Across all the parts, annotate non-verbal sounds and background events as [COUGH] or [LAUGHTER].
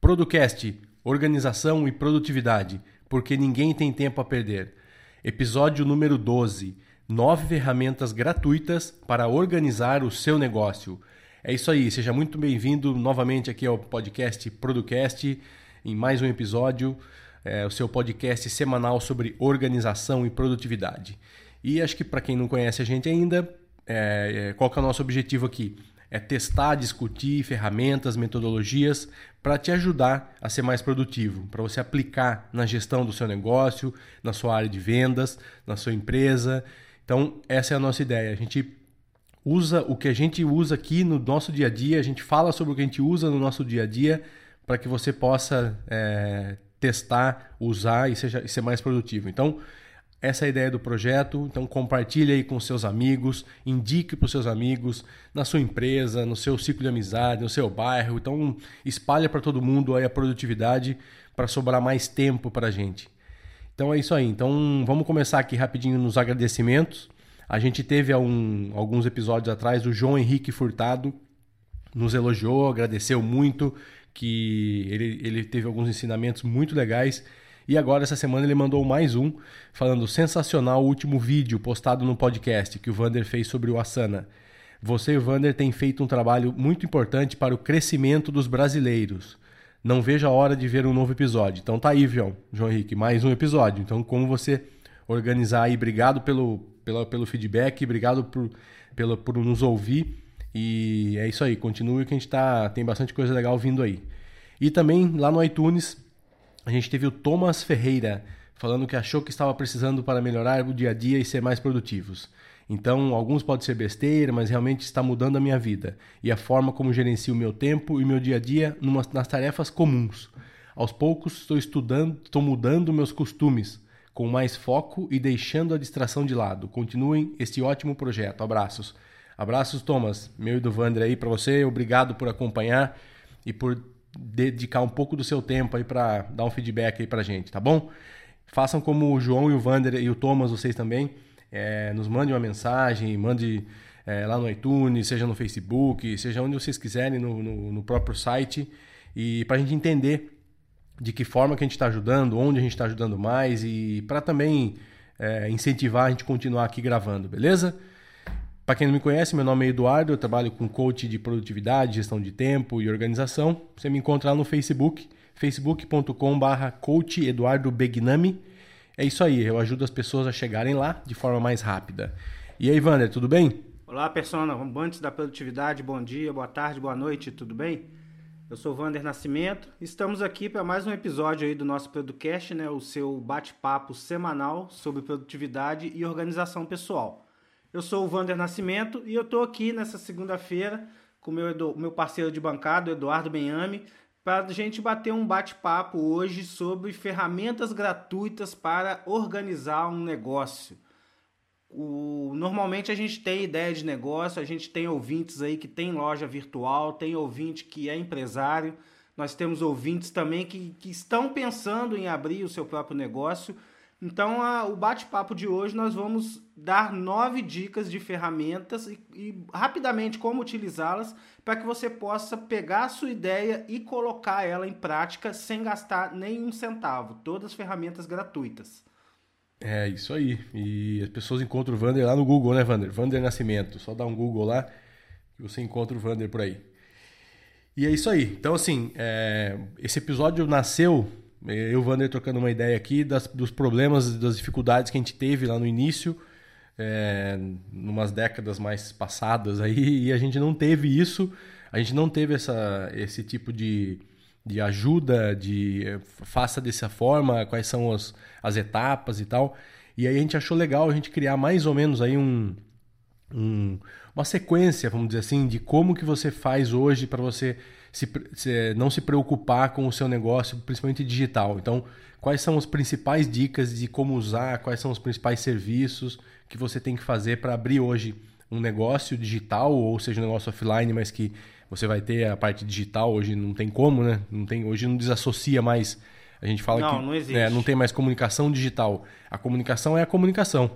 Producast, Organização e Produtividade, porque ninguém tem tempo a perder. Episódio número 12. Nove ferramentas gratuitas para organizar o seu negócio. É isso aí, seja muito bem-vindo novamente aqui ao podcast Producast, em mais um episódio, é, o seu podcast semanal sobre organização e produtividade. E acho que para quem não conhece a gente ainda, é, é, qual que é o nosso objetivo aqui? É testar, discutir ferramentas, metodologias para te ajudar a ser mais produtivo, para você aplicar na gestão do seu negócio, na sua área de vendas, na sua empresa. Então, essa é a nossa ideia. A gente usa o que a gente usa aqui no nosso dia a dia, a gente fala sobre o que a gente usa no nosso dia a dia para que você possa é, testar, usar e, seja, e ser mais produtivo. Então, essa é a ideia do projeto, então compartilhe aí com seus amigos, indique para os seus amigos, na sua empresa, no seu ciclo de amizade, no seu bairro. Então espalhe para todo mundo aí a produtividade para sobrar mais tempo para a gente. Então é isso aí. Então vamos começar aqui rapidinho nos agradecimentos. A gente teve um, alguns episódios atrás o João Henrique Furtado nos elogiou, agradeceu muito que ele, ele teve alguns ensinamentos muito legais e agora, essa semana, ele mandou mais um, falando sensacional o último vídeo postado no podcast que o Vander fez sobre o Asana. Você e o Vander têm feito um trabalho muito importante para o crescimento dos brasileiros. Não vejo a hora de ver um novo episódio. Então tá aí, João, João Henrique, mais um episódio. Então, como você organizar aí, obrigado pelo, pelo, pelo feedback, obrigado por, pelo, por nos ouvir. E é isso aí, continue que a gente tá, tem bastante coisa legal vindo aí. E também lá no iTunes a gente teve o Thomas Ferreira falando que achou que estava precisando para melhorar o dia a dia e ser mais produtivos. Então, alguns pode ser besteira, mas realmente está mudando a minha vida e a forma como gerencio o meu tempo e meu dia a dia nas tarefas comuns. Aos poucos, estou estudando, estou mudando meus costumes com mais foco e deixando a distração de lado. Continuem este ótimo projeto. Abraços. Abraços, Thomas, meu e do Vander aí para você. Obrigado por acompanhar e por dedicar um pouco do seu tempo aí para dar um feedback aí para gente, tá bom? Façam como o João e o Vander e o Thomas, vocês também, é, nos mandem uma mensagem, mande é, lá no iTunes, seja no Facebook, seja onde vocês quiserem, no, no, no próprio site, e para a gente entender de que forma que a gente está ajudando, onde a gente está ajudando mais e para também é, incentivar a gente continuar aqui gravando, beleza? Para quem não me conhece, meu nome é Eduardo, eu trabalho com coach de produtividade, gestão de tempo e organização. Você me encontra lá no Facebook, facebook.com.br coach Eduardo Begnami. É isso aí, eu ajudo as pessoas a chegarem lá de forma mais rápida. E aí, Wander, tudo bem? Olá, persona, antes da produtividade, bom dia, boa tarde, boa noite, tudo bem? Eu sou o Vander Nascimento, estamos aqui para mais um episódio aí do nosso podcast, né, o seu bate-papo semanal sobre produtividade e organização pessoal. Eu sou o Vander Nascimento e eu estou aqui nessa segunda-feira com meu, meu parceiro de bancada, Eduardo Benhame, para a gente bater um bate-papo hoje sobre ferramentas gratuitas para organizar um negócio. O, normalmente a gente tem ideia de negócio, a gente tem ouvintes aí que tem loja virtual, tem ouvinte que é empresário, nós temos ouvintes também que, que estão pensando em abrir o seu próprio negócio então, a, o bate-papo de hoje nós vamos dar nove dicas de ferramentas e, e rapidamente como utilizá-las para que você possa pegar a sua ideia e colocar ela em prática sem gastar nenhum centavo. Todas ferramentas gratuitas. É, isso aí. E as pessoas encontram o Vander lá no Google, né, Vander? Vander Nascimento. Só dá um Google lá que você encontra o Vander por aí. E é isso aí. Então, assim, é... esse episódio nasceu, eu e o Vander trocando uma ideia aqui, das, dos problemas, das dificuldades que a gente teve lá no início, é... numas décadas mais passadas aí, [LAUGHS] e a gente não teve isso, a gente não teve essa, esse tipo de de ajuda, de eh, faça dessa forma, quais são as, as etapas e tal. E aí a gente achou legal a gente criar mais ou menos aí um, um uma sequência, vamos dizer assim, de como que você faz hoje para você se, se, não se preocupar com o seu negócio, principalmente digital. Então, quais são as principais dicas de como usar, quais são os principais serviços que você tem que fazer para abrir hoje um negócio digital, ou seja, um negócio offline, mas que você vai ter a parte digital, hoje não tem como, né? Não tem, hoje não desassocia mais. A gente fala não, que não, existe. É, não tem mais comunicação digital. A comunicação é a comunicação.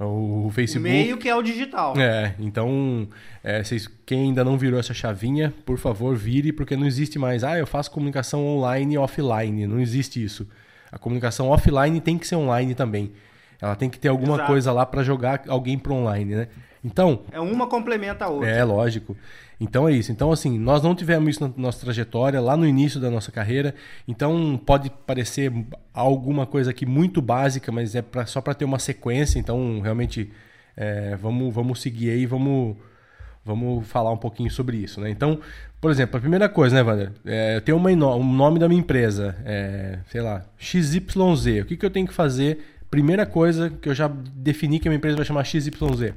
O Facebook. Meio que é o digital. É, então, é, vocês, quem ainda não virou essa chavinha, por favor, vire, porque não existe mais. Ah, eu faço comunicação online e offline. Não existe isso. A comunicação offline tem que ser online também. Ela tem que ter alguma Exato. coisa lá para jogar alguém para online, né? Então. É uma complementa a outra. É, lógico. Então é isso. Então, assim, nós não tivemos isso na nossa trajetória, lá no início da nossa carreira. Então, pode parecer alguma coisa aqui muito básica, mas é pra, só para ter uma sequência. Então, realmente, é, vamos, vamos seguir aí, vamos, vamos falar um pouquinho sobre isso. Né? Então, por exemplo, a primeira coisa, né, Wander? É, eu tenho uma, um nome da minha empresa, é, sei lá, XYZ. O que, que eu tenho que fazer? Primeira coisa que eu já defini que a minha empresa vai chamar XYZ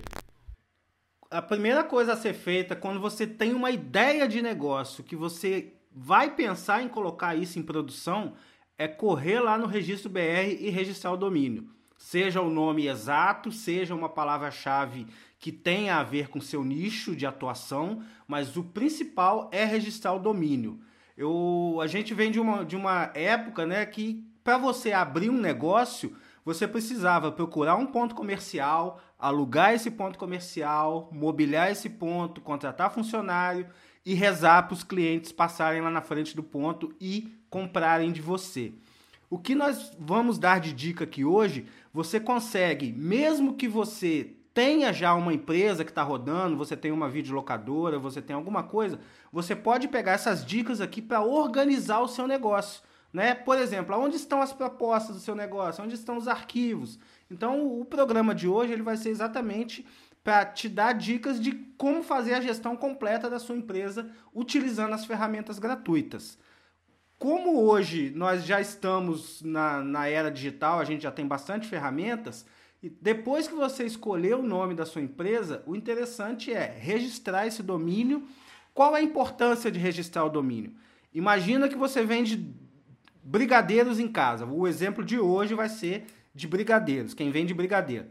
a primeira coisa a ser feita quando você tem uma ideia de negócio que você vai pensar em colocar isso em produção é correr lá no registro BR e registrar o domínio. Seja o nome exato, seja uma palavra-chave que tenha a ver com seu nicho de atuação, mas o principal é registrar o domínio. Eu, a gente vem de uma, de uma época né, que para você abrir um negócio, você precisava procurar um ponto comercial, alugar esse ponto comercial, mobiliar esse ponto, contratar funcionário e rezar para os clientes passarem lá na frente do ponto e comprarem de você. O que nós vamos dar de dica aqui hoje, você consegue, mesmo que você tenha já uma empresa que está rodando, você tem uma videolocadora, você tem alguma coisa, você pode pegar essas dicas aqui para organizar o seu negócio. Né? Por exemplo, onde estão as propostas do seu negócio? Onde estão os arquivos? Então, o programa de hoje ele vai ser exatamente para te dar dicas de como fazer a gestão completa da sua empresa utilizando as ferramentas gratuitas. Como hoje nós já estamos na, na era digital, a gente já tem bastante ferramentas, e depois que você escolher o nome da sua empresa, o interessante é registrar esse domínio. Qual a importância de registrar o domínio? Imagina que você vende brigadeiros em casa. O exemplo de hoje vai ser de brigadeiros, quem vende brigadeiro.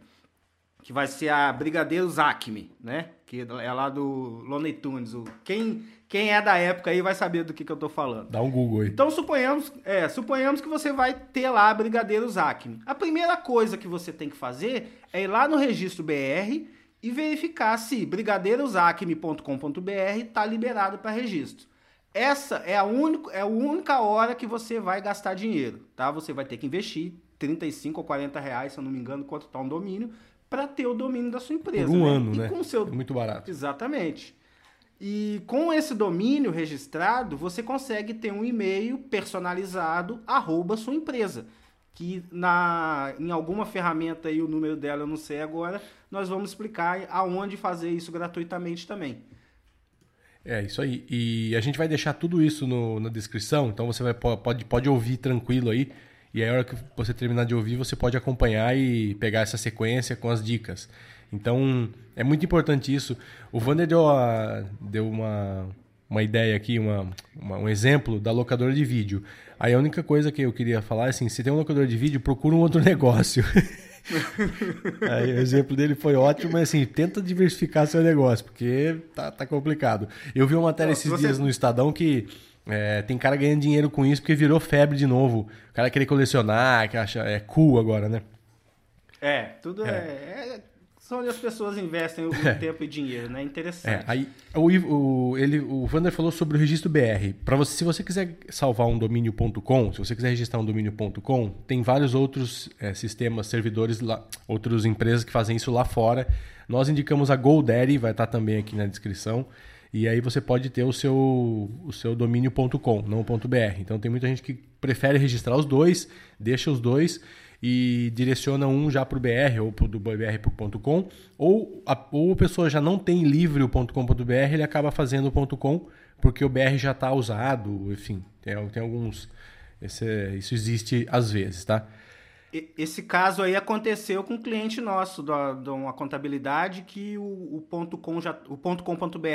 Que vai ser a Brigadeiros Acme, né? Que é lá do Looney Tunes. Quem, quem é da época aí vai saber do que, que eu tô falando. Dá um Google aí. Então suponhamos, é, suponhamos que você vai ter lá Brigadeiros Acme. A primeira coisa que você tem que fazer é ir lá no registro BR e verificar se brigadeirosacme.com.br está liberado para registro. Essa é a, única, é a única hora que você vai gastar dinheiro, tá? Você vai ter que investir 35 ou 40 reais, se eu não me engano, quanto está um domínio, para ter o domínio da sua empresa. Por um né? ano, e né? Com seu... É muito barato. Exatamente. E com esse domínio registrado, você consegue ter um e-mail personalizado, arroba sua empresa. Que na, em alguma ferramenta aí, o número dela eu não sei agora, nós vamos explicar aonde fazer isso gratuitamente também. É, isso aí. E a gente vai deixar tudo isso no, na descrição, então você vai, pode, pode ouvir tranquilo aí. E aí, a hora que você terminar de ouvir, você pode acompanhar e pegar essa sequência com as dicas. Então, é muito importante isso. O Wander deu, a, deu uma, uma ideia aqui, uma, uma, um exemplo da locadora de vídeo. Aí a única coisa que eu queria falar é assim, se tem um locador de vídeo, procura um outro [LAUGHS] negócio. [LAUGHS] Aí, o exemplo dele foi ótimo, mas assim, tenta diversificar seu negócio, porque tá, tá complicado. Eu vi uma matéria esses você... dias no Estadão que é, tem cara ganhando dinheiro com isso porque virou febre de novo. O cara querer colecionar, que acha é cool agora, né? É, tudo é. é, é são onde as pessoas investem o [LAUGHS] É. tempo e dinheiro, né? Interessante. É, aí o, o, ele, o Vander falou sobre o registro BR. Para você, se você quiser salvar um domínio.com, se você quiser registrar um domínio.com, tem vários outros é, sistemas, servidores lá, outras empresas que fazem isso lá fora. Nós indicamos a GoDaddy, vai estar também aqui na descrição. E aí você pode ter o seu, o seu domínio.com, não .br. Então tem muita gente que prefere registrar os dois, deixa os dois e direciona um já para o BR ou pro do BR para o .com, ou a, ou a pessoa já não tem livre o .com.br, ele acaba fazendo o .com porque o BR já está usado, enfim, tem, tem alguns... esse- isso existe às vezes, tá? Esse caso aí aconteceu com um cliente nosso de uma contabilidade que o, o ponto .com já, o ponto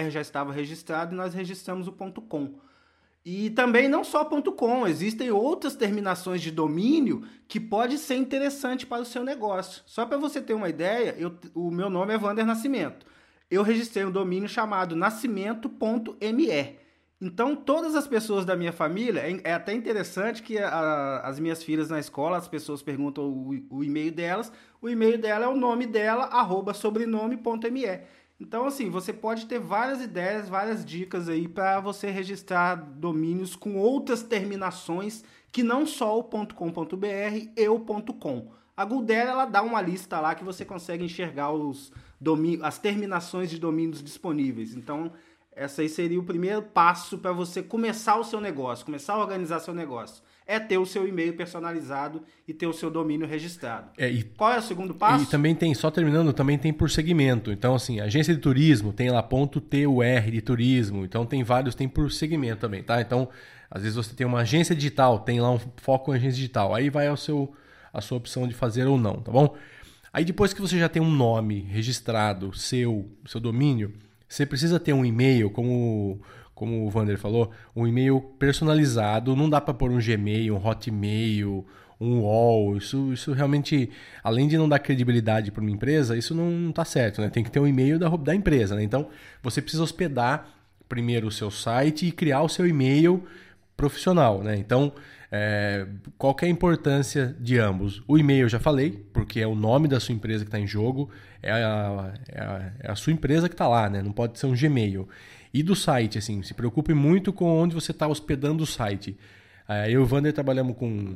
já estava registrado e nós registramos o ponto .com. E também não só .com, existem outras terminações de domínio que pode ser interessante para o seu negócio. Só para você ter uma ideia, eu- o meu nome é Vander Nascimento. Eu registrei um domínio chamado nascimento.me. Então, todas as pessoas da minha família, é, é até interessante que a- as minhas filhas na escola, as pessoas perguntam o, o e-mail delas, o e-mail dela é o nome dela, arroba sobrenome.me. Então, assim, você pode ter várias ideias, várias dicas aí para você registrar domínios com outras terminações que não só o .com.br e o .com. A Goodell, ela dá uma lista lá que você consegue enxergar os domí- as terminações de domínios disponíveis. Então, essa aí seria o primeiro passo para você começar o seu negócio, começar a organizar seu negócio. É ter o seu e-mail personalizado e ter o seu domínio registrado. É, e Qual é o segundo passo? E também tem, só terminando, também tem por segmento. Então, assim, agência de turismo tem lá ponto .tur de turismo. Então, tem vários, tem por segmento também, tá? Então, às vezes você tem uma agência digital, tem lá um foco em agência digital. Aí vai ao seu, a sua opção de fazer ou não, tá bom? Aí depois que você já tem um nome registrado, seu, seu domínio, você precisa ter um e-mail, como, como o Vander falou, um e-mail personalizado. Não dá para pôr um Gmail, um Hotmail, um UOL. Isso, isso realmente, além de não dar credibilidade para uma empresa, isso não está certo, né? Tem que ter um e-mail da, da empresa, né? Então, você precisa hospedar primeiro o seu site e criar o seu e-mail profissional, né? Então, é, qual é a importância de ambos? O e-mail eu já falei, porque é o nome da sua empresa que está em jogo, é a, é a- é a sua empresa que está lá, né? Não pode ser um Gmail. E do site, assim, se preocupe muito com onde você está hospedando o site. É, eu e o Vander trabalhamos com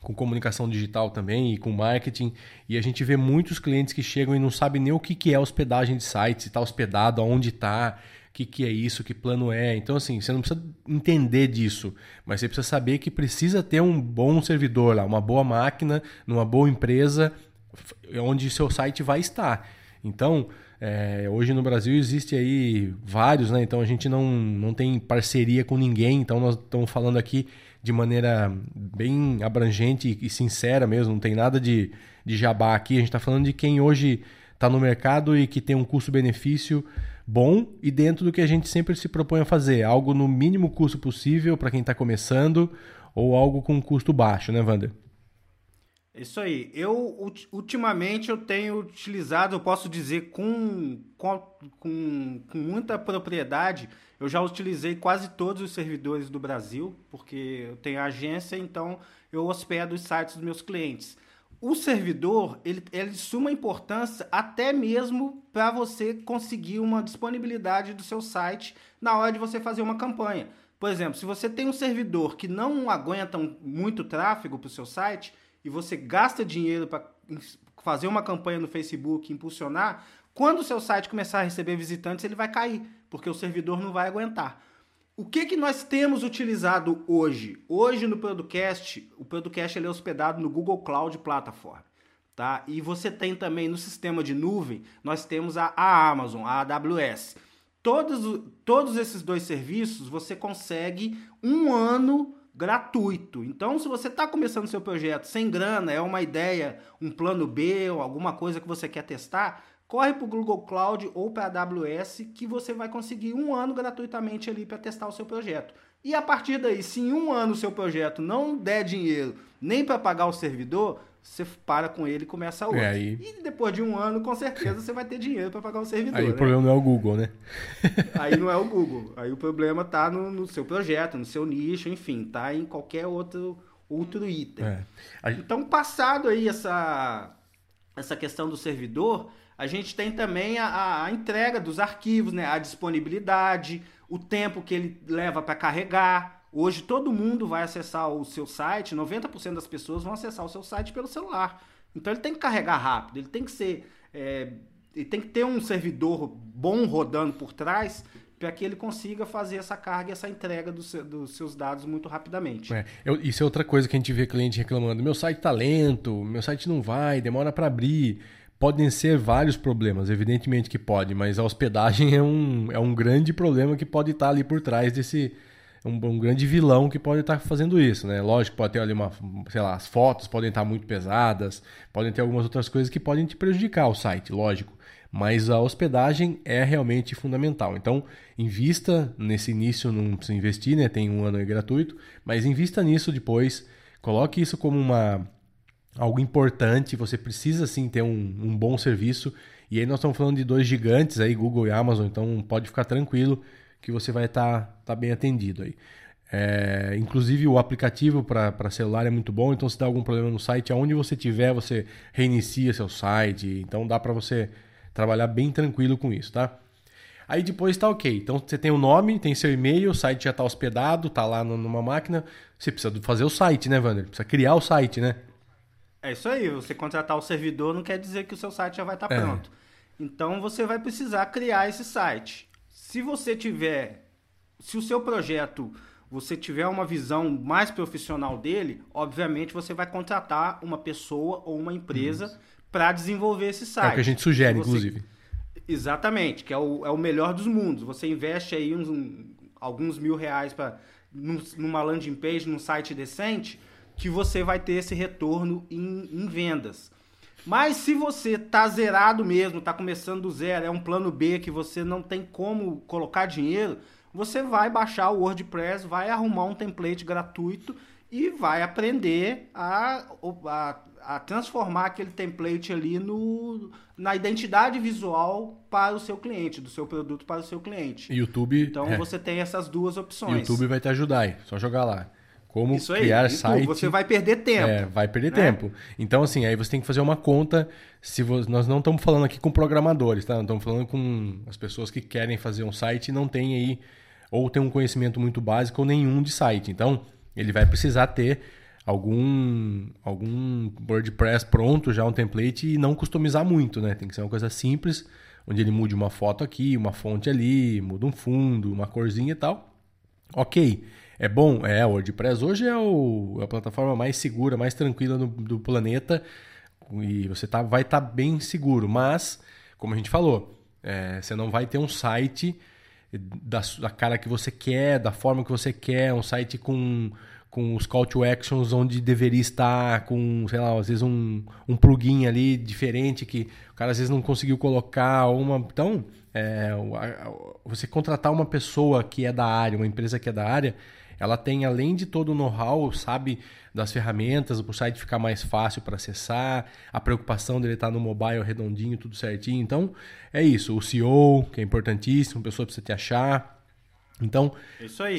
com comunicação digital também e com marketing. E a gente vê muitos clientes que chegam e não sabem nem o que, que é hospedagem de site, se está hospedado, aonde está, o que, que é isso, que plano é. Então, assim, você não precisa entender disso, mas você precisa saber que precisa ter um bom servidor lá, uma boa máquina, numa boa empresa, onde seu site vai estar. Então, é, hoje no Brasil existe aí vários, né? Então a gente não, não tem parceria com ninguém, então nós estamos falando aqui de maneira bem abrangente e sincera mesmo, não tem nada de, de jabá aqui, a gente está falando de quem hoje está no mercado e que tem um custo-benefício bom e dentro do que a gente sempre se propõe a fazer, algo no mínimo custo possível para quem está começando ou algo com custo baixo, né, Wander? Isso aí. Eu, ulti- ultimamente, eu tenho utilizado, eu posso dizer com, com, com, muita propriedade, eu já utilizei quase todos os servidores do Brasil, porque eu tenho agência, então eu hospedo os sites dos meus clientes. O servidor, ele, ele é de suma importância até mesmo para você conseguir uma disponibilidade do seu site na hora de você fazer uma campanha. Por exemplo, se você tem um servidor que não aguenta muito tráfego para o seu site e você gasta dinheiro para fazer uma campanha no Facebook, impulsionar, quando o seu site começar a receber visitantes, ele vai cair, porque o servidor não vai aguentar. O que, que nós temos utilizado hoje? Hoje no Producast, o Producast ele é hospedado no Google Cloud Platform. Tá? E você tem também no sistema de nuvem, nós temos a, a Amazon, a AWS. Todos, todos esses dois serviços você consegue um ano gratuito. Então, se você está começando seu projeto sem grana, é uma ideia, um plano B ou alguma coisa que você quer testar, corre para o Google Cloud ou para a AWS que você vai conseguir um ano gratuitamente ali para testar o seu projeto. E a partir daí, se em um ano o seu projeto não der dinheiro nem para pagar o servidor, você para com ele e começa outro. É, aí- E depois de um ano, com certeza, você vai ter dinheiro para pagar o servidor. Aí né? o problema não é o Google, né? Aí não é o Google. Aí o problema tá no, no seu projeto, no seu nicho, enfim, tá em qualquer outro, outro item. É. A- Então, passado aí essa, essa questão do servidor, a gente tem também a, a entrega dos arquivos, né? a disponibilidade, o tempo que ele leva para carregar. Hoje todo mundo vai acessar o seu site, 90% das pessoas vão acessar o seu site pelo celular. Então ele tem que carregar rápido, ele tem que ser. É, ele tem que ter um servidor bom rodando por trás para que ele consiga fazer essa carga e essa entrega do seu, dos seus dados muito rapidamente. É, eu, isso é outra coisa que a gente vê cliente reclamando. Meu site está lento, meu site não vai, demora para abrir. Podem ser vários problemas, evidentemente que pode, mas a hospedagem [LAUGHS] é um, é um grande problema que pode estar ali por trás desse. Um, um grande vilão que pode estar fazendo isso, né? Lógico, pode ter ali uma. Sei lá, as fotos podem estar muito pesadas, podem ter algumas outras coisas que podem te prejudicar o site, lógico. Mas a hospedagem é realmente fundamental. Então, invista nesse início, não precisa investir, né? Tem um ano gratuito, mas invista nisso depois. Coloque isso como uma algo importante, você precisa sim ter um, um, bom serviço. E aí nós estamos falando de dois gigantes aí, Google e Amazon, então pode ficar tranquilo que você vai estar tá, tá bem atendido aí. É, inclusive o aplicativo para celular é muito bom, então se dá algum problema no site, aonde você tiver, você reinicia seu site, então dá para você trabalhar bem tranquilo com isso, tá? Aí depois tá ok. Então você tem o nome, tem seu e-mail, o site já está hospedado, tá lá numa máquina. Você precisa fazer o site, né, Wander? Precisa criar o site, né? É isso aí, você contratar o servidor não quer dizer que o seu site já vai estar tá é. pronto. Então você vai precisar criar esse site. Se você tiver, se o seu projeto você tiver uma visão mais profissional dele, obviamente você vai contratar uma pessoa ou uma empresa para desenvolver esse site. É o que a gente sugere, você... inclusive. Exatamente, que é o, é o melhor dos mundos. Você investe aí uns, um, alguns mil reais para numa landing page, num site decente, que você vai ter esse retorno em, em vendas. Mas se você tá zerado mesmo, tá começando do zero, é um plano B que você não tem como colocar dinheiro, você vai baixar o WordPress, vai arrumar um template gratuito e vai aprender a, a, a transformar aquele template ali no, na identidade visual para o seu cliente, do seu produto para o seu cliente. YouTube. Então é. você tem essas duas opções. YouTube vai te ajudar aí, só jogar lá. Como Isso aí, criar site. Você vai perder tempo. É, vai perder né? tempo. Então, assim, aí você tem que fazer uma conta. Se nós não estamos falando aqui com programadores, tá? Nós estamos falando com as pessoas que querem fazer um site e não tem aí, ou tem um conhecimento muito básico ou nenhum de site. Então, ele vai precisar ter algum algum WordPress pronto já um template e não customizar muito, né? Tem que ser uma coisa simples, onde ele mude uma foto aqui, uma fonte ali, muda um fundo, uma corzinha e tal. Ok. É bom? É, o WordPress hoje é o, a plataforma mais segura, mais tranquila do, do planeta e você tá, vai estar tá bem seguro. Mas, como a gente falou, é, você não vai ter um site da, da cara que você quer, da forma que você quer, um site com com os call to actions onde deveria estar, com, sei lá, às vezes um, um plugin ali diferente que o cara às vezes não conseguiu colocar, uma. Então, é, você contratar uma pessoa que é da área, uma empresa que é da área, ela tem, além de todo o know-how, sabe das ferramentas, o site ficar mais fácil para acessar, a preocupação dele estar no mobile redondinho, tudo certinho. Então, é isso. O CEO, que é importantíssimo, pessoa precisa te achar. Então,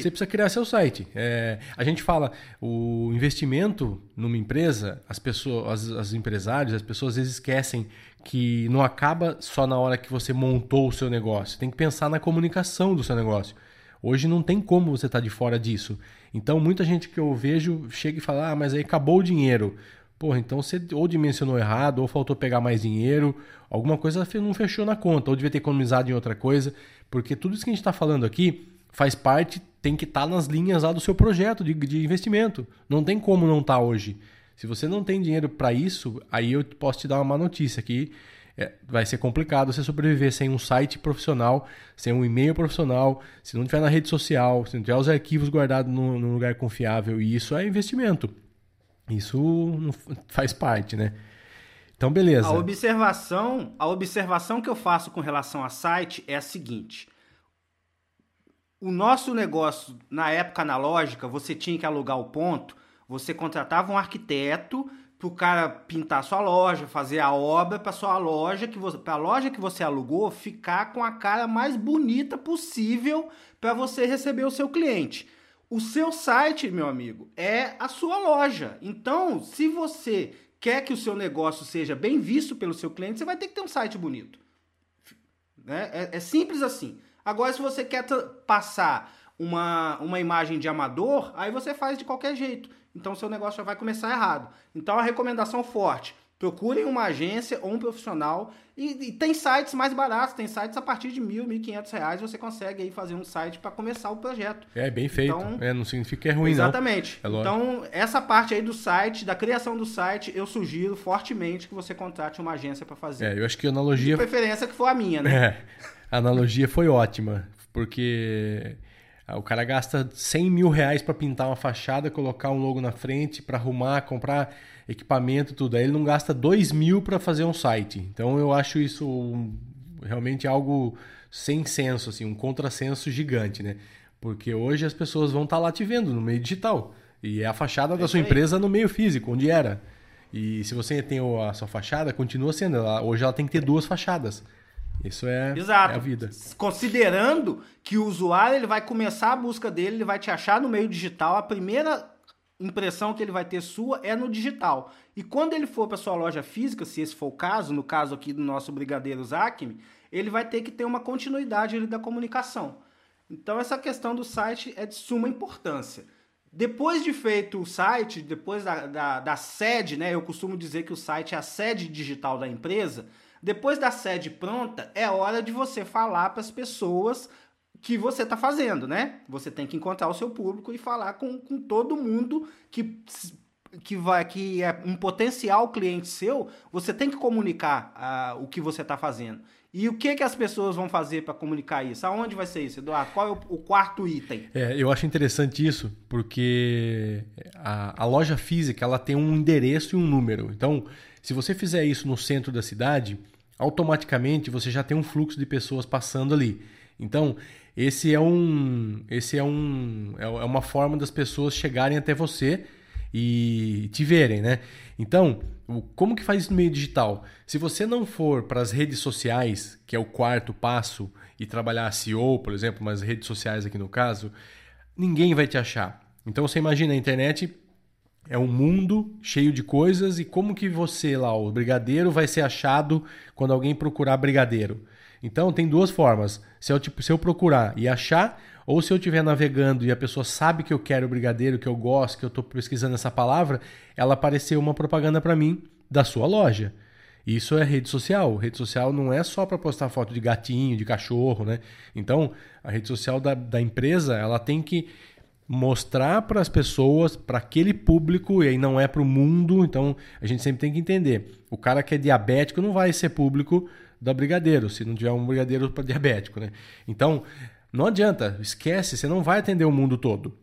você precisa criar seu site. É, a gente fala, o investimento numa empresa, as pessoas, as, as empresários, as pessoas às vezes esquecem que não acaba só na hora que você montou o seu negócio. Tem que pensar na comunicação do seu negócio. Hoje não tem como você estar tá de fora disso. Então, muita gente que eu vejo chega e fala: ah, mas aí acabou o dinheiro. Porra, então você ou dimensionou errado, ou faltou pegar mais dinheiro, alguma coisa não fechou na conta, ou devia ter economizado em outra coisa, porque tudo isso que a gente está falando aqui faz parte, tem que estar tá nas linhas lá do seu projeto de, de investimento. Não tem como não estar tá hoje. Se você não tem dinheiro para isso, aí eu posso te dar uma má notícia aqui é, vai ser complicado você sobreviver sem um site profissional, sem um e-mail profissional, se não tiver na rede social, se não tiver os arquivos guardados num, num lugar confiável. E isso é investimento. Isso faz parte, né? Então, beleza. A observação, a observação que eu faço com relação a site é a seguinte. O nosso negócio, na época analógica, você tinha que alugar o ponto, você contratava um arquiteto pro cara pintar sua loja, fazer a obra para sua loja que você, para a loja que você alugou ficar com a cara mais bonita possível para você receber o seu cliente. O seu site, meu amigo, é a sua loja. Então, se você quer que o seu negócio seja bem visto pelo seu cliente, você vai ter que ter um site bonito. Né? É, é simples assim. Agora, se você quer passar uma, uma imagem de amador, aí você faz de qualquer jeito. Então, seu negócio já vai começar errado. Então, a recomendação forte Procurem uma agência ou um profissional e, e, tem sites mais baratos, tem sites a partir de mil, mil quinhentos reais você consegue aí fazer um site para começar o projeto. É bem feito. Então, é, não significa que é ruim exatamente. não. Exatamente. É então essa parte aí do site, da criação do site, eu sugiro fortemente que você contrate uma agência para fazer. É, eu acho que a analogia. De preferência que for a minha, né? [LAUGHS] É, a analogia foi ótima, porque o cara gasta 100 mil reais para pintar uma fachada, colocar um logo na frente, para arrumar, comprar equipamento, tudo. Aí ele não gasta 2 mil para fazer um site. Então eu acho isso realmente algo sem senso, assim, um contrassenso gigante, né? Porque hoje as pessoas vão estar tá lá te vendo no meio digital. E é a fachada é da sua empresa no meio físico, onde era. E se você tem a sua fachada, continua sendo. Ela, hoje ela tem que ter duas fachadas. Isso é, Exato. é a vida. Considerando que o usuário ele vai começar a busca dele, ele vai te achar no meio digital, a primeira impressão que ele vai ter sua é no digital. E quando ele for para sua loja física, se esse for o caso, no caso aqui do nosso brigadeiro Zacme, ele vai ter que ter uma continuidade da comunicação. Então essa questão do site é de suma importância. Depois de feito o site, depois da, da, da sede, né? Eu costumo dizer que o site é a sede digital da empresa. Depois da sede pronta, é hora de você falar para as pessoas que você está fazendo, né? Você tem que encontrar o seu público e falar com, com todo mundo que, que, vai, que é um potencial cliente seu. Você tem que comunicar uh, o que você está fazendo. E o que, que as pessoas vão fazer para comunicar isso? Aonde vai ser isso, Eduardo? Qual é o, o quarto item? É, eu acho interessante isso, porque a, a loja física ela tem um endereço e um número. Então, se você fizer isso no centro da cidade, automaticamente você já tem um fluxo de pessoas passando ali. Então, esse é um, esse é um, é, é uma forma das pessoas chegarem até você e te verem, né? Então, como que faz isso no meio digital? Se você não for para as redes sociais, que é o quarto passo, e trabalhar SEO, por exemplo, mas redes sociais aqui no caso, ninguém vai te achar. Então você imagina a internet é um mundo cheio de coisas e como que você lá, o brigadeiro, vai ser achado quando alguém procurar brigadeiro? Então tem duas formas. Se eu, tipo, se eu procurar e achar, ou se eu estiver navegando e a pessoa sabe que eu quero brigadeiro, que eu gosto, que eu estou pesquisando essa palavra, ela apareceu uma propaganda para mim da sua loja. Isso é rede social. Rede social não é só para postar foto de gatinho, de cachorro, né? Então, a rede social da, da empresa, ela tem que mostrar para as pessoas, para aquele público, e aí não é para o mundo, então a gente sempre tem que entender. O cara que é diabético não vai ser público da Brigadeiro, se não tiver um Brigadeiro para diabético, né? Então, não adianta, esquece, você não vai atender o mundo todo.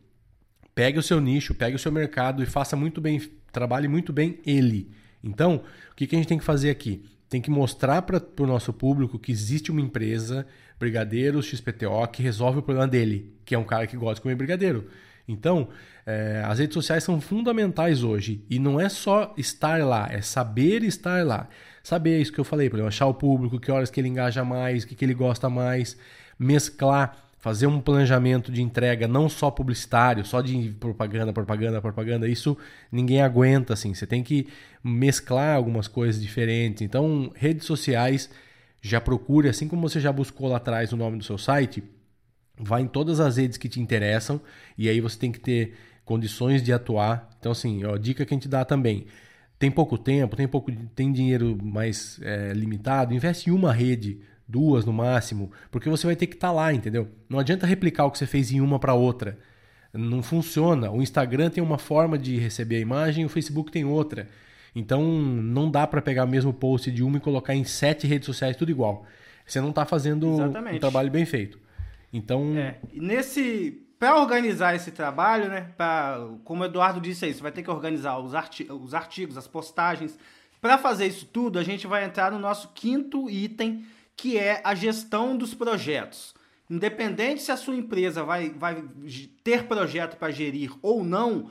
Pegue o seu nicho, pegue o seu mercado e faça muito bem, trabalhe muito bem ele. Então, o que, que a gente tem que fazer aqui? Tem que mostrar para o nosso público que existe uma empresa, Brigadeiro XPTO, que resolve o problema dele, que é um cara que gosta de comer brigadeiro. Então, é, as redes sociais são fundamentais hoje. E não é só estar lá, é saber estar lá saber isso que eu falei, por exemplo, achar o público, que horas que ele engaja mais, o que, que ele gosta mais, mesclar, fazer um planejamento de entrega não só publicitário, só de propaganda, propaganda, propaganda, isso ninguém aguenta assim. Você tem que mesclar algumas coisas diferentes. Então, redes sociais, já procure, assim como você já buscou lá atrás o nome do seu site, vá em todas as redes que te interessam e aí você tem que ter condições de atuar. Então, assim, ó, dica que a gente dá também tem pouco tempo, tem pouco, tem dinheiro mais é, limitado, investe em uma rede, duas no máximo, porque você vai ter que estar tá lá, entendeu? Não adianta replicar o que você fez em uma para outra. Não funciona. O Instagram tem uma forma de receber a imagem, o Facebook tem outra. Então não dá para pegar o mesmo post de uma e colocar em sete redes sociais tudo igual. Você não está fazendo Exatamente. um trabalho bem feito. Então, é. nesse para organizar esse trabalho, né, pra, como o Eduardo disse aí, você vai ter que organizar os, arti os artigos, as postagens. Para fazer isso tudo, a gente vai entrar no nosso quinto item, que é a gestão dos projetos. Independente se a sua empresa vai, vai ter projeto para gerir ou não,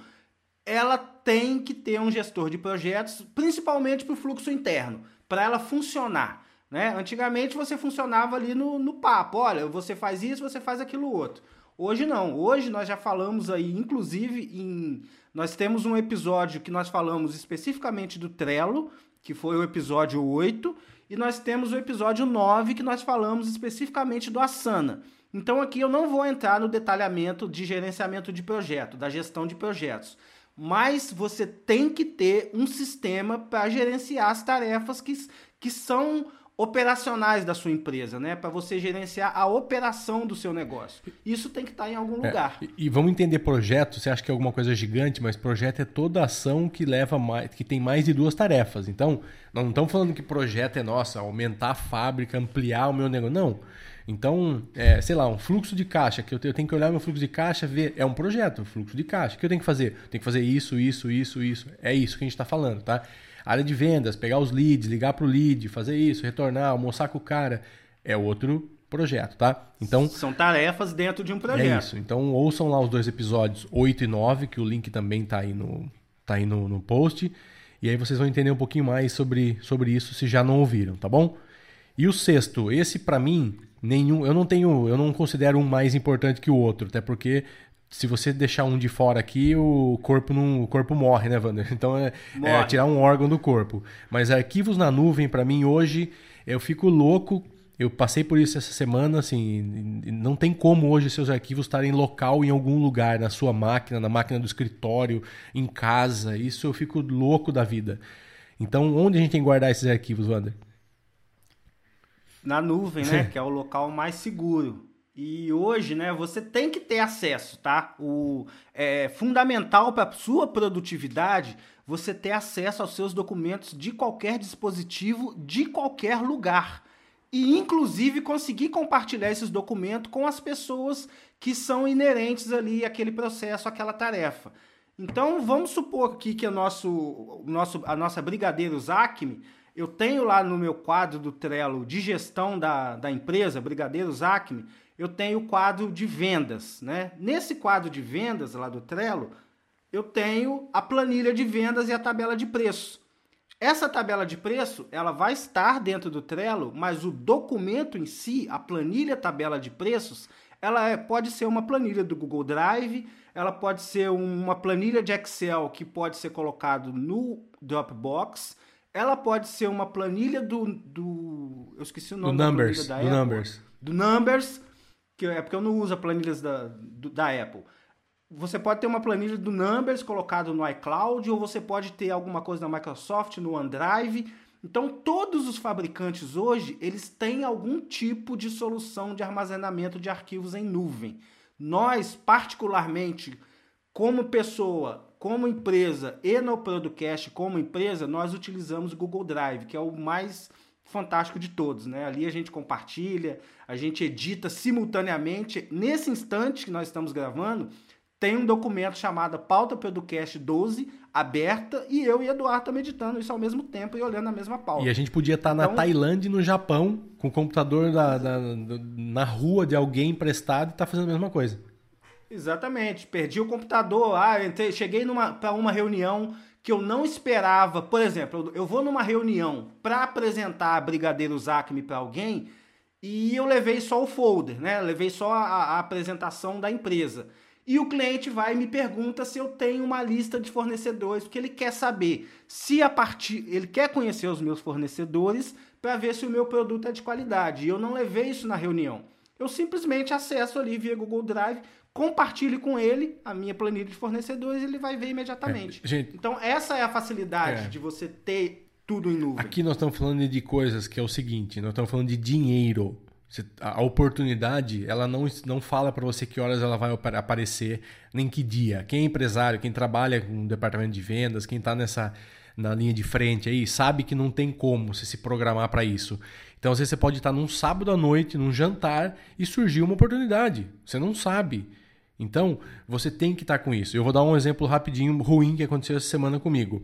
ela tem que ter um gestor de projetos, principalmente para o fluxo interno, para ela funcionar. Né? Antigamente você funcionava ali no, no papo, olha, você faz isso, você faz aquilo outro. Hoje não. Hoje nós já falamos aí, inclusive, em. Nós temos um episódio que nós falamos especificamente do Trello, que foi o episódio 8, e nós temos o episódio 9, que nós falamos especificamente do Asana. Então aqui eu não vou entrar no detalhamento de gerenciamento de projeto, da gestão de projetos. Mas você tem que ter um sistema para gerenciar as tarefas que, que são operacionais da sua empresa, né? Para você gerenciar a operação do seu negócio. Isso tem que estar tá em algum é, lugar. É, e, vamos entender projeto. Você acha que é alguma coisa gigante, mas projeto é toda ação que leva mais, que tem mais de duas tarefas. Então, nós não estamos falando que projeto é nossa, aumentar a fábrica, ampliar o meu negócio. Não. Então, é, sei lá, um fluxo de caixa, que eu tenho, eu tenho que olhar meu fluxo de caixa, ver, é um projeto, um fluxo de caixa. O que eu tenho que fazer? Tenho que fazer isso, isso, isso, isso. É isso que a gente está falando, tá? Área de vendas, pegar os leads, ligar para o lead, fazer isso, retornar, almoçar com o cara, é outro projeto, tá? Então são tarefas dentro de um projeto. É isso. Então ouçam lá os dois episódios 8 e 9, que o link também está aí no tá aí no, no post, e aí vocês vão entender um pouquinho mais sobre sobre isso se já não ouviram, tá bom? E o sexto, esse para mim nenhum, eu não tenho, eu não considero um mais importante que o outro, até porque se você deixar um de fora aqui, o corpo não, o corpo morre, né, Wander? [LAUGHS] Então é, é tirar um órgão do corpo. Mas arquivos na nuvem, para mim, hoje, eu fico louco. Eu passei por isso essa semana, assim, não tem como hoje seus arquivos estarem local em algum lugar, na sua máquina, na máquina do escritório, em casa. Isso eu fico louco da vida. Então, onde a gente tem que guardar esses arquivos, Wander? Na nuvem, né? que é o local mais seguro. E hoje, né, você tem que ter acesso, tá? O é fundamental para sua produtividade você ter acesso aos seus documentos de qualquer dispositivo, de qualquer lugar. E inclusive conseguir compartilhar esses documentos com as pessoas que são inerentes ali àquele processo, àquela tarefa. Então, vamos supor aqui que o nosso, o nosso, a nossa Brigadeiro Zacme, eu tenho lá no meu quadro do Trello de gestão da, da empresa, Brigadeiro Zacme, eu tenho o quadro de vendas, né? Nesse quadro de vendas lá do Trello, eu tenho a planilha de vendas e a tabela de preço. Essa tabela de preço, ela vai estar dentro do Trello, mas o documento em si, a planilha tabela de preços, ela é, pode ser uma planilha do Google Drive, ela pode ser uma planilha de Excel que pode ser colocado no Dropbox, ela pode ser uma planilha do, do eu esqueci o nome do Numbers, da do Numbers. Do Numbers, que é porque eu não uso planilhas da, do, da Apple. Você pode ter uma planilha do Numbers colocado no iCloud, ou você pode ter alguma coisa da Microsoft no OneDrive. Então, todos os fabricantes hoje, eles têm algum tipo de solução de armazenamento de arquivos em nuvem. Nós, particularmente, como pessoa, como empresa e no Producast como empresa, nós utilizamos o Google Drive, que é o mais fantástico de todos, né? Ali a gente compartilha, a gente edita simultaneamente. Nesse instante que nós estamos gravando, tem um documento chamado Pauta Producast 12 aberta e eu e Eduardo estamos editando isso ao mesmo tempo e olhando a mesma pauta. E a gente podia estar então, na Tailândia e no Japão com o computador da, da, na rua de alguém emprestado e estar tá fazendo a mesma coisa. Exatamente. Perdi o computador, ah, entrei, cheguei para uma reunião que eu não esperava. Por exemplo, eu vou numa reunião para apresentar a Brigadeiro Zacme para alguém e eu levei só o folder, né? Levei só a, a, apresentação da empresa. E o cliente vai e me pergunta se eu tenho uma lista de fornecedores, porque ele quer saber se a partir. Ele quer conhecer os meus fornecedores para ver se o meu produto é de qualidade. E eu não levei isso na reunião. Eu simplesmente acesso ali via Google Drive, compartilhe com ele a minha planilha de fornecedores e ele vai ver imediatamente. É, gente, então, essa é a facilidade é. de você ter tudo em nuvem. Aqui nós estamos falando de coisas que é o seguinte: nós estamos falando de dinheiro. A oportunidade, ela não, não fala para você que horas ela vai aparecer, nem que dia. Quem é empresário, quem trabalha com departamento de vendas, quem está nessa na linha de frente aí, sabe que não tem como você se programar para isso. Então, às vezes, você pode estar num sábado à noite, num jantar, e surgiu uma oportunidade. Você não sabe. Então, você tem que estar com isso. Eu vou dar um exemplo rapidinho ruim que aconteceu essa semana comigo.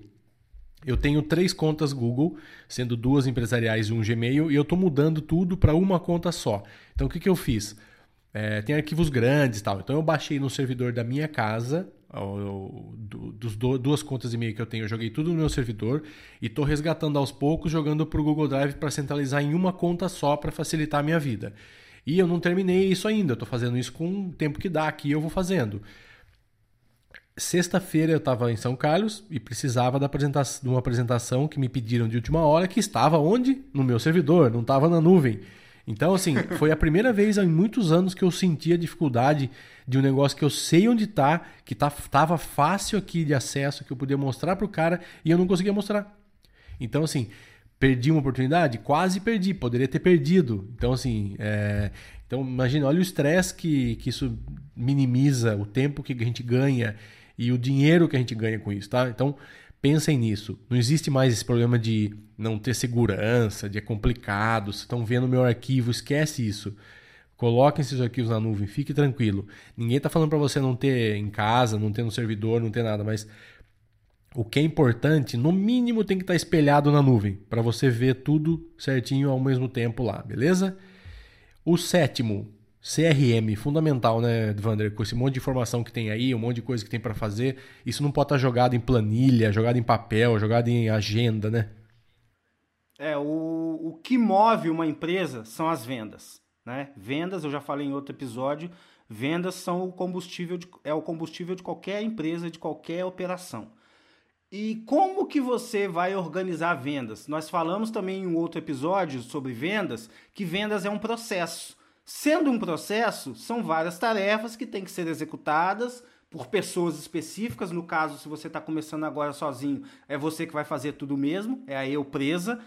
Eu tenho três contas Google, sendo duas empresariais e um Gmail, e eu estou mudando tudo para uma conta só. Então, o que, que eu fiz? É, tem arquivos grandes e tal. Então, eu baixei no servidor da minha casa, dos duas contas e-mail que eu tenho, eu joguei tudo no meu servidor e estou resgatando aos poucos, jogando para o Google Drive para centralizar em uma conta só para facilitar a minha vida. E eu não terminei isso ainda, eu estou fazendo isso com o tempo que dá aqui, eu vou fazendo. Sexta-feira eu estava em São Carlos e precisava da apresentação, de uma apresentação que me pediram de última hora, que estava onde? No meu servidor, não estava na nuvem. Então, assim, [LAUGHS] foi a primeira vez em muitos anos que eu senti a dificuldade de um negócio que eu sei onde está, que tá, tava fácil aqui de acesso, que eu podia mostrar para o cara e eu não conseguia mostrar. Então, assim, perdi uma oportunidade? Quase perdi, poderia ter perdido. Então, assim, é... então imagina, olha o estresse que, que isso minimiza, o tempo que a gente ganha e o dinheiro que a gente ganha com isso, tá? Então, pensem nisso. Não existe mais esse problema de não ter segurança, de é complicado, vocês estão vendo meu arquivo, esquece isso. Coloquem esses arquivos na nuvem, fique tranquilo. Ninguém está falando para você não ter em casa, não ter no servidor, não ter nada, mas o que é importante, no mínimo tem que estar tá espelhado na nuvem, para você ver tudo certinho ao mesmo tempo lá, beleza? O sétimo, CRM, fundamental, né, Vander? Com esse monte de informação que tem aí, um monte de coisa que tem para fazer, isso não pode estar jogado em planilha, jogado em papel, jogado em agenda, né? É, o, o que move uma empresa são as vendas, né? Vendas, eu já falei em outro episódio, vendas são o combustível de, é o combustível de qualquer empresa, de qualquer operação. E como que você vai organizar vendas? Nós falamos também em um outro episódio sobre vendas, que vendas é um processo. Sendo um processo, são várias tarefas que têm que ser executadas por pessoas específicas. No caso, se você está começando agora sozinho, é você que vai fazer tudo mesmo, é a eu presa.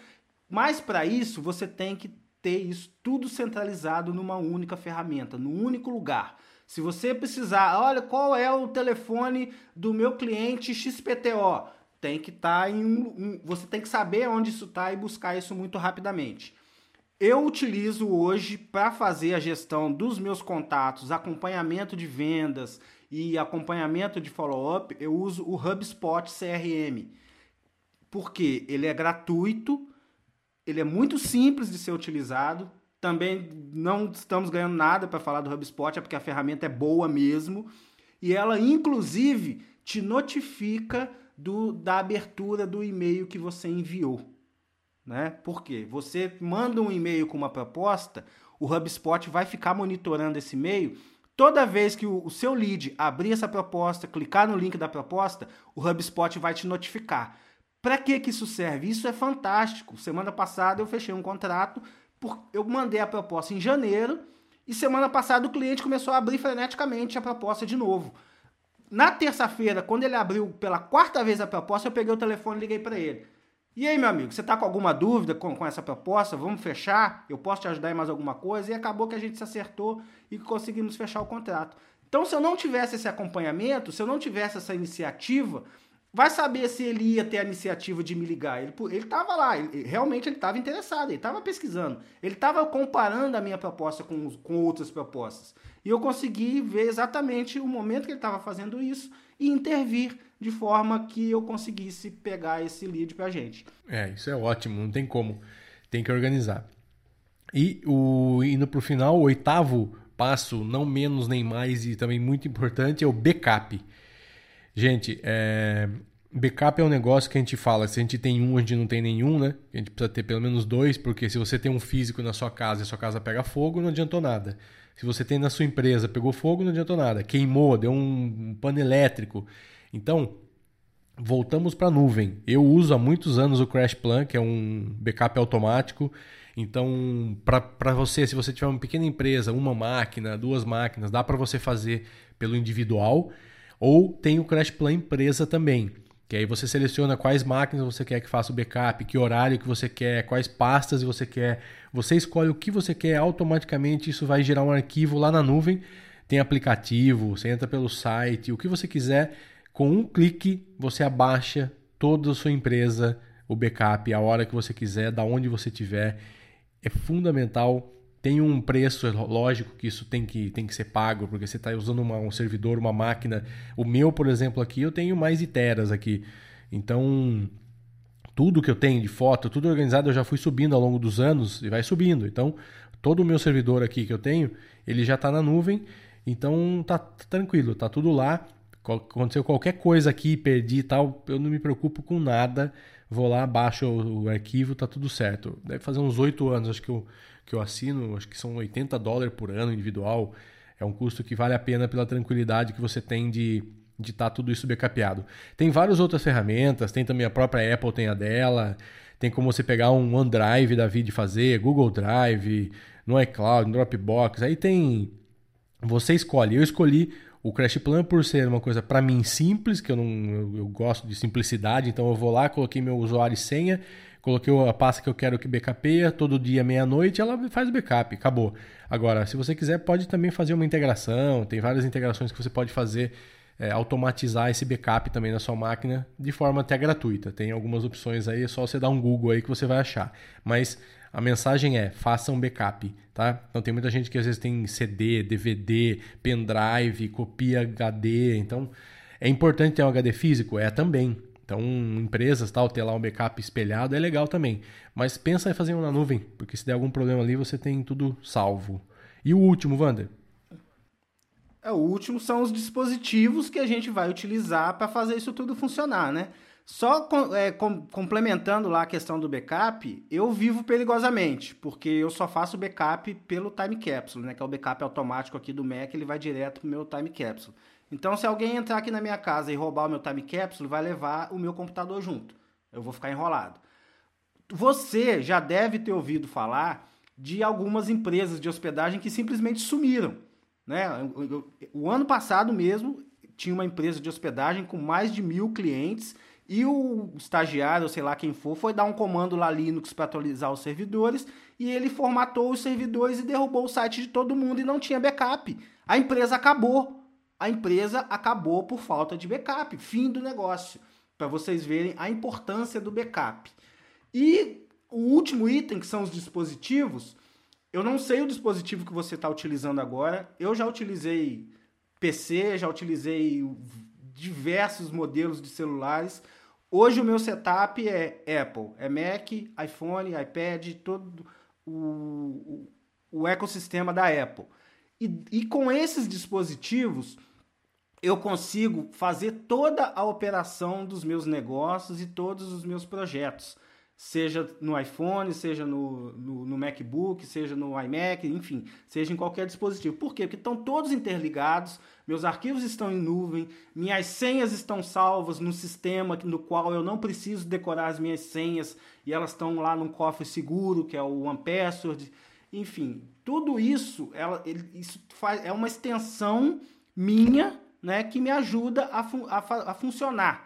Mas para isso, você tem que ter isso tudo centralizado numa única ferramenta, num único lugar. Se você precisar, olha, qual é o telefone do meu cliente XPTO? Tem que estar tá em um, Você tem que saber onde isso está e buscar isso muito rapidamente. Eu utilizo hoje para fazer a gestão dos meus contatos, acompanhamento de vendas e acompanhamento de follow-up, eu uso o HubSpot CRM. Porque ele é gratuito, ele é muito simples de ser utilizado. Também não estamos ganhando nada para falar do HubSpot, é porque a ferramenta é boa mesmo. E ela, inclusive, te notifica do, da abertura do e-mail que você enviou. Né? Por quê? Você manda um e-mail com uma proposta, o HubSpot vai ficar monitorando esse e-mail. Toda vez que o, o seu lead abrir essa proposta, clicar no link da proposta, o HubSpot vai te notificar. Para que, que isso serve? Isso é fantástico. Semana passada eu fechei um contrato, eu mandei a proposta em janeiro e semana passada o cliente começou a abrir freneticamente a proposta de novo. Na terça-feira, quando ele abriu pela quarta vez a proposta, eu peguei o telefone e liguei para ele. E aí, meu amigo, você está com alguma dúvida com, com essa proposta? Vamos fechar? Eu posso te ajudar em mais alguma coisa? E acabou que a gente se acertou e conseguimos fechar o contrato. Então, se eu não tivesse esse acompanhamento, se eu não tivesse essa iniciativa, vai saber se ele ia ter a iniciativa de me ligar. Ele estava lá, ele, realmente ele estava interessado, ele estava pesquisando, ele estava comparando a minha proposta com, com outras propostas. E eu consegui ver exatamente o momento que ele estava fazendo isso e intervir de forma que eu conseguisse pegar esse lead para a gente. É, isso é ótimo, não tem como. Tem que organizar. E o, indo para o final, o oitavo passo, não menos nem mais e também muito importante, é o backup. Gente, é, backup é um negócio que a gente fala, se a gente tem um, a gente não tem nenhum, né? A gente precisa ter pelo menos dois, porque se você tem um físico na sua casa e a sua casa pega fogo, não adiantou nada. Se você tem na sua empresa, pegou fogo, não adiantou nada. Queimou, deu um pano elétrico. Então, voltamos para a nuvem. Eu uso há muitos anos o Crash Plan, que é um backup automático. Então, para você, se você tiver uma pequena empresa, uma máquina, duas máquinas, dá para você fazer pelo individual. Ou tem o Crash Plan empresa também. Que aí você seleciona quais máquinas você quer que faça o backup, que horário que você quer, quais pastas você quer. Você escolhe o que você quer, automaticamente isso vai gerar um arquivo lá na nuvem. Tem aplicativo, você entra pelo site, o que você quiser. Com um clique você abaixa toda a sua empresa, o backup, a hora que você quiser, da onde você estiver. É fundamental tem um preço, lógico que isso tem que, tem que ser pago, porque você está usando uma, um servidor, uma máquina. O meu, por exemplo, aqui, eu tenho mais iteras aqui. Então, tudo que eu tenho de foto, tudo organizado, eu já fui subindo ao longo dos anos e vai subindo. Então, todo o meu servidor aqui que eu tenho, ele já está na nuvem. Então, tá, tranquilo, tá tudo lá. Aconteceu qualquer coisa aqui, perdi e tal, eu não me preocupo com nada vou lá, baixo o, o arquivo, tá tudo certo. Deve fazer uns oito anos, acho que eu, que eu assino, acho que são 80 dólares por ano individual. É um custo que vale a pena pela tranquilidade que você tem de de estar tá tudo isso backupeado. Tem várias outras ferramentas, tem também a própria Apple tem a dela, tem como você pegar um OneDrive da vida e fazer, Google Drive, no iCloud, no Dropbox, aí tem você escolhe. Eu escolhi o Crash Plan por ser uma coisa para mim simples, que eu não eu, eu, gosto de simplicidade, então eu vou lá, coloquei meu usuário e senha, coloquei a pasta que eu quero que backupeia, todo dia meia-noite, ela faz o backup, acabou. Agora, se você quiser, pode também fazer uma integração, tem várias integrações que você pode fazer é, automatizar esse backup também na sua máquina de forma até gratuita. Tem algumas opções aí, é só você dar um Google aí que você vai achar. Mas a mensagem é: faça um backup, tá? Então tem muita gente que às vezes tem CD, DVD, pendrive, copia HD. Então é importante ter um HD físico? É também. Então, empresas, tal, ter lá um backup espelhado é legal também. Mas pensa em fazer um na nuvem, porque se der algum problema ali, você tem tudo salvo. E o último, Wander? É, o último são os dispositivos que a gente vai utilizar para fazer isso tudo funcionar, né? Só é, com, complementando lá a questão do backup, eu vivo perigosamente, porque eu só faço backup pelo time capsule, né? Que é o backup automático aqui do Mac, ele vai direto pro meu time capsule. Então, se alguém entrar aqui na minha casa e roubar o meu time capsule, vai levar o meu computador junto. Eu vou ficar enrolado. Você já deve ter ouvido falar de algumas empresas de hospedagem que simplesmente sumiram. Né? O ano passado mesmo tinha uma empresa de hospedagem com mais de mil clientes e o estagiário, sei lá quem for, foi dar um comando lá Linux para atualizar os servidores e ele formatou os servidores e derrubou o site de todo mundo e não tinha backup. A empresa acabou. A empresa acabou por falta de backup. Fim do negócio. Para vocês verem a importância do backup. E o último item, que são os dispositivos, eu não sei o dispositivo que você está utilizando agora. Eu já utilizei PC, já utilizei diversos modelos de celulares. Hoje o meu setup é Apple, é Mac, iPhone, iPad, todo o, o, ecossistema da Apple. E, e com esses dispositivos eu consigo fazer toda a operação dos meus negócios e todos os meus projetos seja no iPhone, seja no, no, no, MacBook, seja no iMac, enfim, seja em qualquer dispositivo. Por quê? Porque estão todos interligados, meus arquivos estão em nuvem, minhas senhas estão salvas no sistema no qual eu não preciso decorar as minhas senhas e elas estão lá num cofre seguro, que é o OnePassword. Enfim, tudo isso, ela, ele, isso faz, é uma extensão minha né, que me ajuda a, fun, a, a funcionar.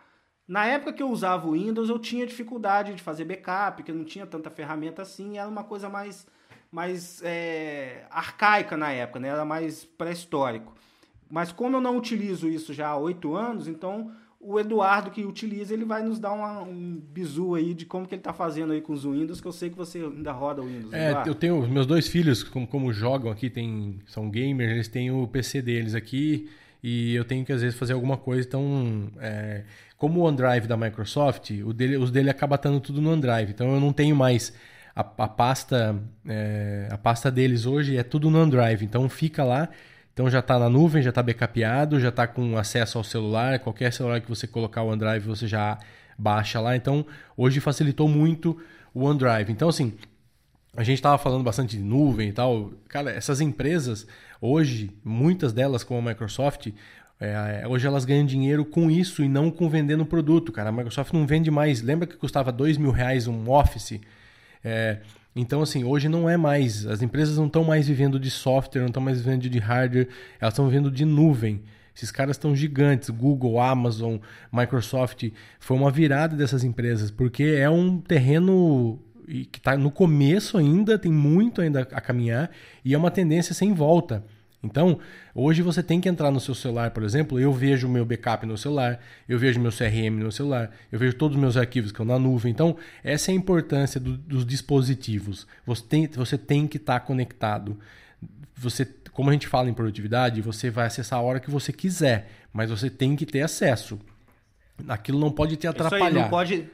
Na época que eu usava o Windows, eu tinha dificuldade de fazer backup, que não tinha tanta ferramenta assim, era uma coisa mais, mais é, arcaica na época, né? era mais pré-histórico. Mas como eu não utilizo isso já há oito anos, então o Eduardo que utiliza, ele vai nos dar uma, um bizu aí de como que ele está fazendo aí com os Windows, que eu sei que você ainda roda o Windows. É, Eduardo. eu tenho meus dois filhos, como, como jogam aqui, tem, são gamers, eles têm o PC deles aqui e eu tenho que às vezes fazer alguma coisa, então é, como o OneDrive da Microsoft, o dele, os dele acaba estando tudo no OneDrive, então eu não tenho mais a, a pasta é, a pasta deles hoje é tudo no OneDrive, então fica lá, então já está na nuvem, já está backupeado, já está com acesso ao celular, qualquer celular que você colocar o OneDrive você já baixa lá, então hoje facilitou muito o OneDrive. Então assim, a gente estava falando bastante de nuvem e tal, cara, essas empresas Hoje, muitas delas, como a Microsoft, é, hoje elas ganham dinheiro com isso e não com vendendo produto, cara. A Microsoft não vende mais. Lembra que custava dois mil reais um Office? É, então, assim, hoje não é mais. As empresas não estão mais vivendo de software, não estão mais vivendo de hardware, elas estão vivendo de nuvem. Esses caras estão gigantes, Google, Amazon, Microsoft. Foi uma virada dessas empresas, porque é um terreno e que está no começo ainda, tem muito ainda a caminhar e é uma tendência sem volta. Então, hoje você tem que entrar no seu celular, por exemplo, eu vejo o meu backup no celular, eu vejo meu CRM no celular, eu vejo todos os meus arquivos que estão na nuvem. Então, essa é a importância do, dos dispositivos. Você tem, você tem que estar tá conectado. Você, como a gente fala em produtividade, você vai acessar a hora que você quiser, mas você tem que ter acesso. Aquilo não pode te atrapalhar. Isso aí, não pode,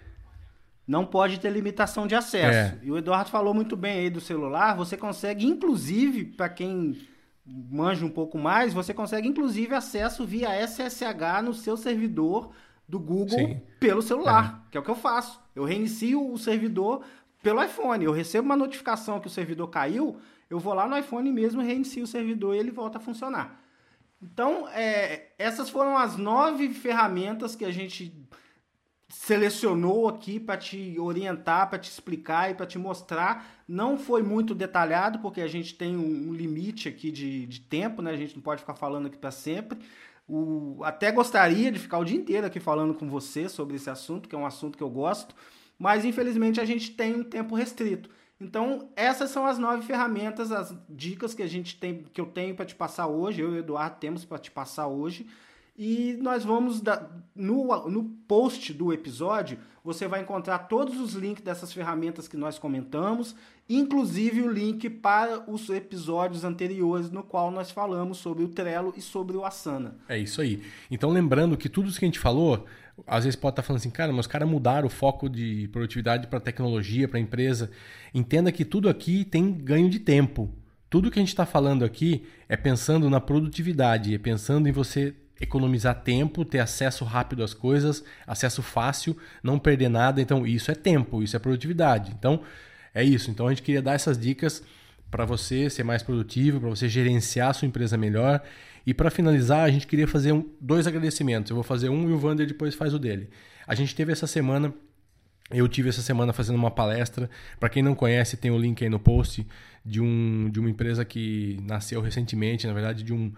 não pode ter limitação de acesso. É. E o Eduardo falou muito bem aí do celular, você consegue, inclusive, para quem manja um pouco mais, você consegue, inclusive, acesso via SSH no seu servidor do Google Sim. pelo celular, é. que é o que eu faço. Eu reinicio o servidor pelo iPhone. Eu recebo uma notificação que o servidor caiu, eu vou lá no iPhone mesmo, reinicio o servidor e ele volta a funcionar. Então, é, essas foram as nove ferramentas que a gente selecionou aqui para te orientar, para te explicar e para te mostrar. Não foi muito detalhado, porque a gente tem um limite aqui de, de tempo, né? A gente não pode ficar falando aqui para sempre. O, até gostaria de ficar o dia inteiro aqui falando com você sobre esse assunto, que é um assunto que eu gosto, mas infelizmente a gente tem um tempo restrito. Então, essas são as nove ferramentas, as dicas que a gente tem, que eu tenho para te passar hoje, eu e o Eduardo temos para te passar hoje. E nós vamos, da, no, no post do episódio, você vai encontrar todos os links dessas ferramentas que nós comentamos, inclusive o link para os episódios anteriores, no qual nós falamos sobre o Trello e sobre o Asana. É isso aí. Então, lembrando que tudo isso que a gente falou, às vezes pode estar falando assim, cara, mas os caras mudaram o foco de produtividade para tecnologia, para empresa. Entenda que tudo aqui tem ganho de tempo. Tudo que a gente está falando aqui é pensando na produtividade, é pensando em você economizar tempo, ter acesso rápido às coisas, acesso fácil, não perder nada. Então, isso é tempo, isso é produtividade. Então, é isso. Então, a gente queria dar essas dicas para você ser mais produtivo, para você gerenciar a sua empresa melhor. E para finalizar, a gente queria fazer um, dois agradecimentos. Eu vou fazer um e o Vander depois faz o dele. A gente teve essa semana eu tive essa semana fazendo uma palestra. Para quem não conhece, tem o link aí no post de, um, de uma empresa que nasceu recentemente, na verdade, de um,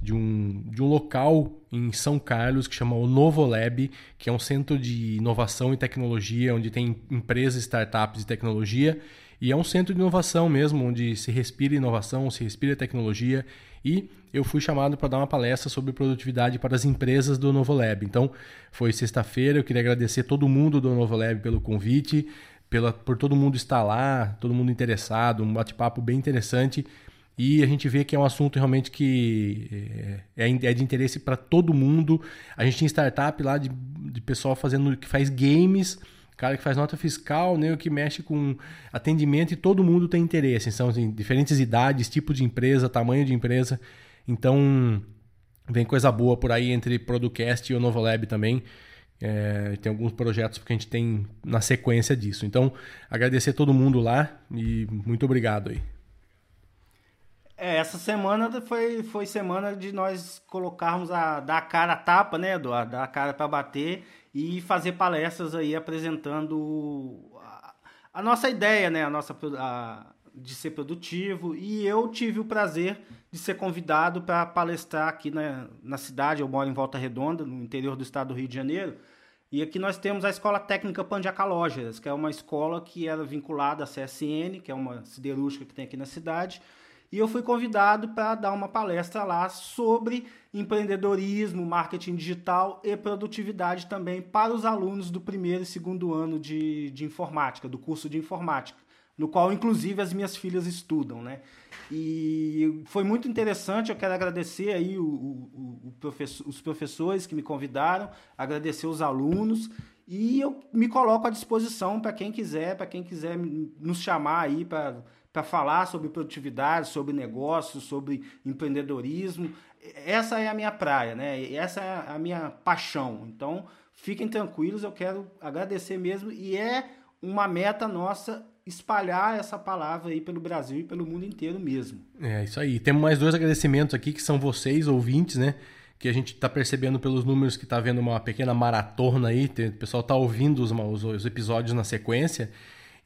de um, de um local em São Carlos que chama o Novolab, que é um centro de inovação e tecnologia, onde tem empresas, startups de tecnologia. E é um centro de inovação mesmo, onde se respira inovação, se respira tecnologia. E eu fui chamado para dar uma palestra sobre produtividade para as empresas do Novolab. Então, foi sexta-feira. Eu queria agradecer todo mundo do Novolab pelo convite, pela, por todo mundo estar lá, todo mundo interessado, um bate-papo bem interessante. E a gente vê que é um assunto realmente que é, é, é de interesse para todo mundo. A gente tem startup lá de, de pessoal fazendo que faz games, cara que faz nota fiscal, né, que mexe com atendimento e todo mundo tem interesse. São assim, diferentes idades, tipo de empresa, tamanho de empresa. Então vem coisa boa por aí entre Producast e o Novolab também. É, tem alguns projetos que a gente tem na sequência disso. Então, agradecer todo mundo lá e muito obrigado aí. É, essa semana foi, foi semana de nós colocarmos a dar a cara a tapa, né, Eduardo? Dar a cara para bater e fazer palestras aí apresentando a, a nossa ideia, né, a nossa a, de ser produtivo. E eu tive o prazer de ser convidado para palestrar aqui na, na cidade. Eu moro em Volta Redonda, no interior do estado do Rio de Janeiro. E aqui nós temos a Escola Técnica Pandiacalógeras, que é uma escola que era vinculada à CSN, que é uma siderúrgica que tem aqui na cidade e eu fui convidado para dar uma palestra lá sobre empreendedorismo, marketing digital e produtividade também para os alunos do primeiro e segundo ano de, de informática, do curso de informática, no qual inclusive as minhas filhas estudam, né? E foi muito interessante, eu quero agradecer aí o, o, o professor, os professores que me convidaram, agradecer os alunos e eu me coloco à disposição para quem quiser, para quem quiser nos chamar aí para para falar sobre produtividade, sobre negócios, sobre empreendedorismo. Essa é a minha praia, né? Essa é a minha paixão. Então, fiquem tranquilos, eu quero agradecer mesmo e é uma meta nossa espalhar essa palavra aí pelo Brasil e pelo mundo inteiro mesmo. É isso aí. Temos mais dois agradecimentos aqui que são vocês, ouvintes, né? Que a gente está percebendo pelos números que está vendo uma pequena maratona aí. O pessoal está ouvindo os, os episódios na sequência.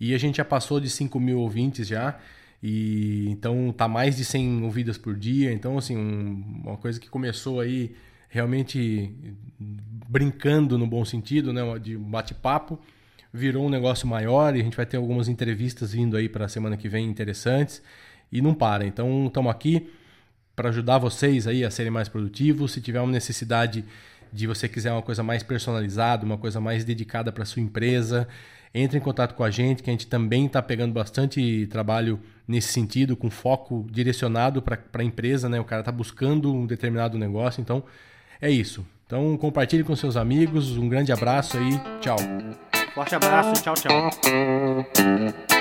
E a gente já passou de 5 mil ouvintes já. E então tá mais de 100 ouvidas por dia. Então, assim, um, uma coisa que começou aí realmente brincando no bom sentido, né? De bate-papo, virou um negócio maior e a gente vai ter algumas entrevistas vindo aí para a semana que vem interessantes. E não para. Então, estamos aqui para ajudar vocês aí a serem mais produtivos. Se tiver uma necessidade de você quiser uma coisa mais personalizada, uma coisa mais dedicada para sua empresa, entre em contato com a gente, que a gente também está pegando bastante trabalho nesse sentido, com foco direcionado para a empresa, né? O cara está buscando um determinado negócio, então é isso. Então compartilhe com seus amigos, um grande abraço aí, tchau. Forte abraço, tchau, tchau.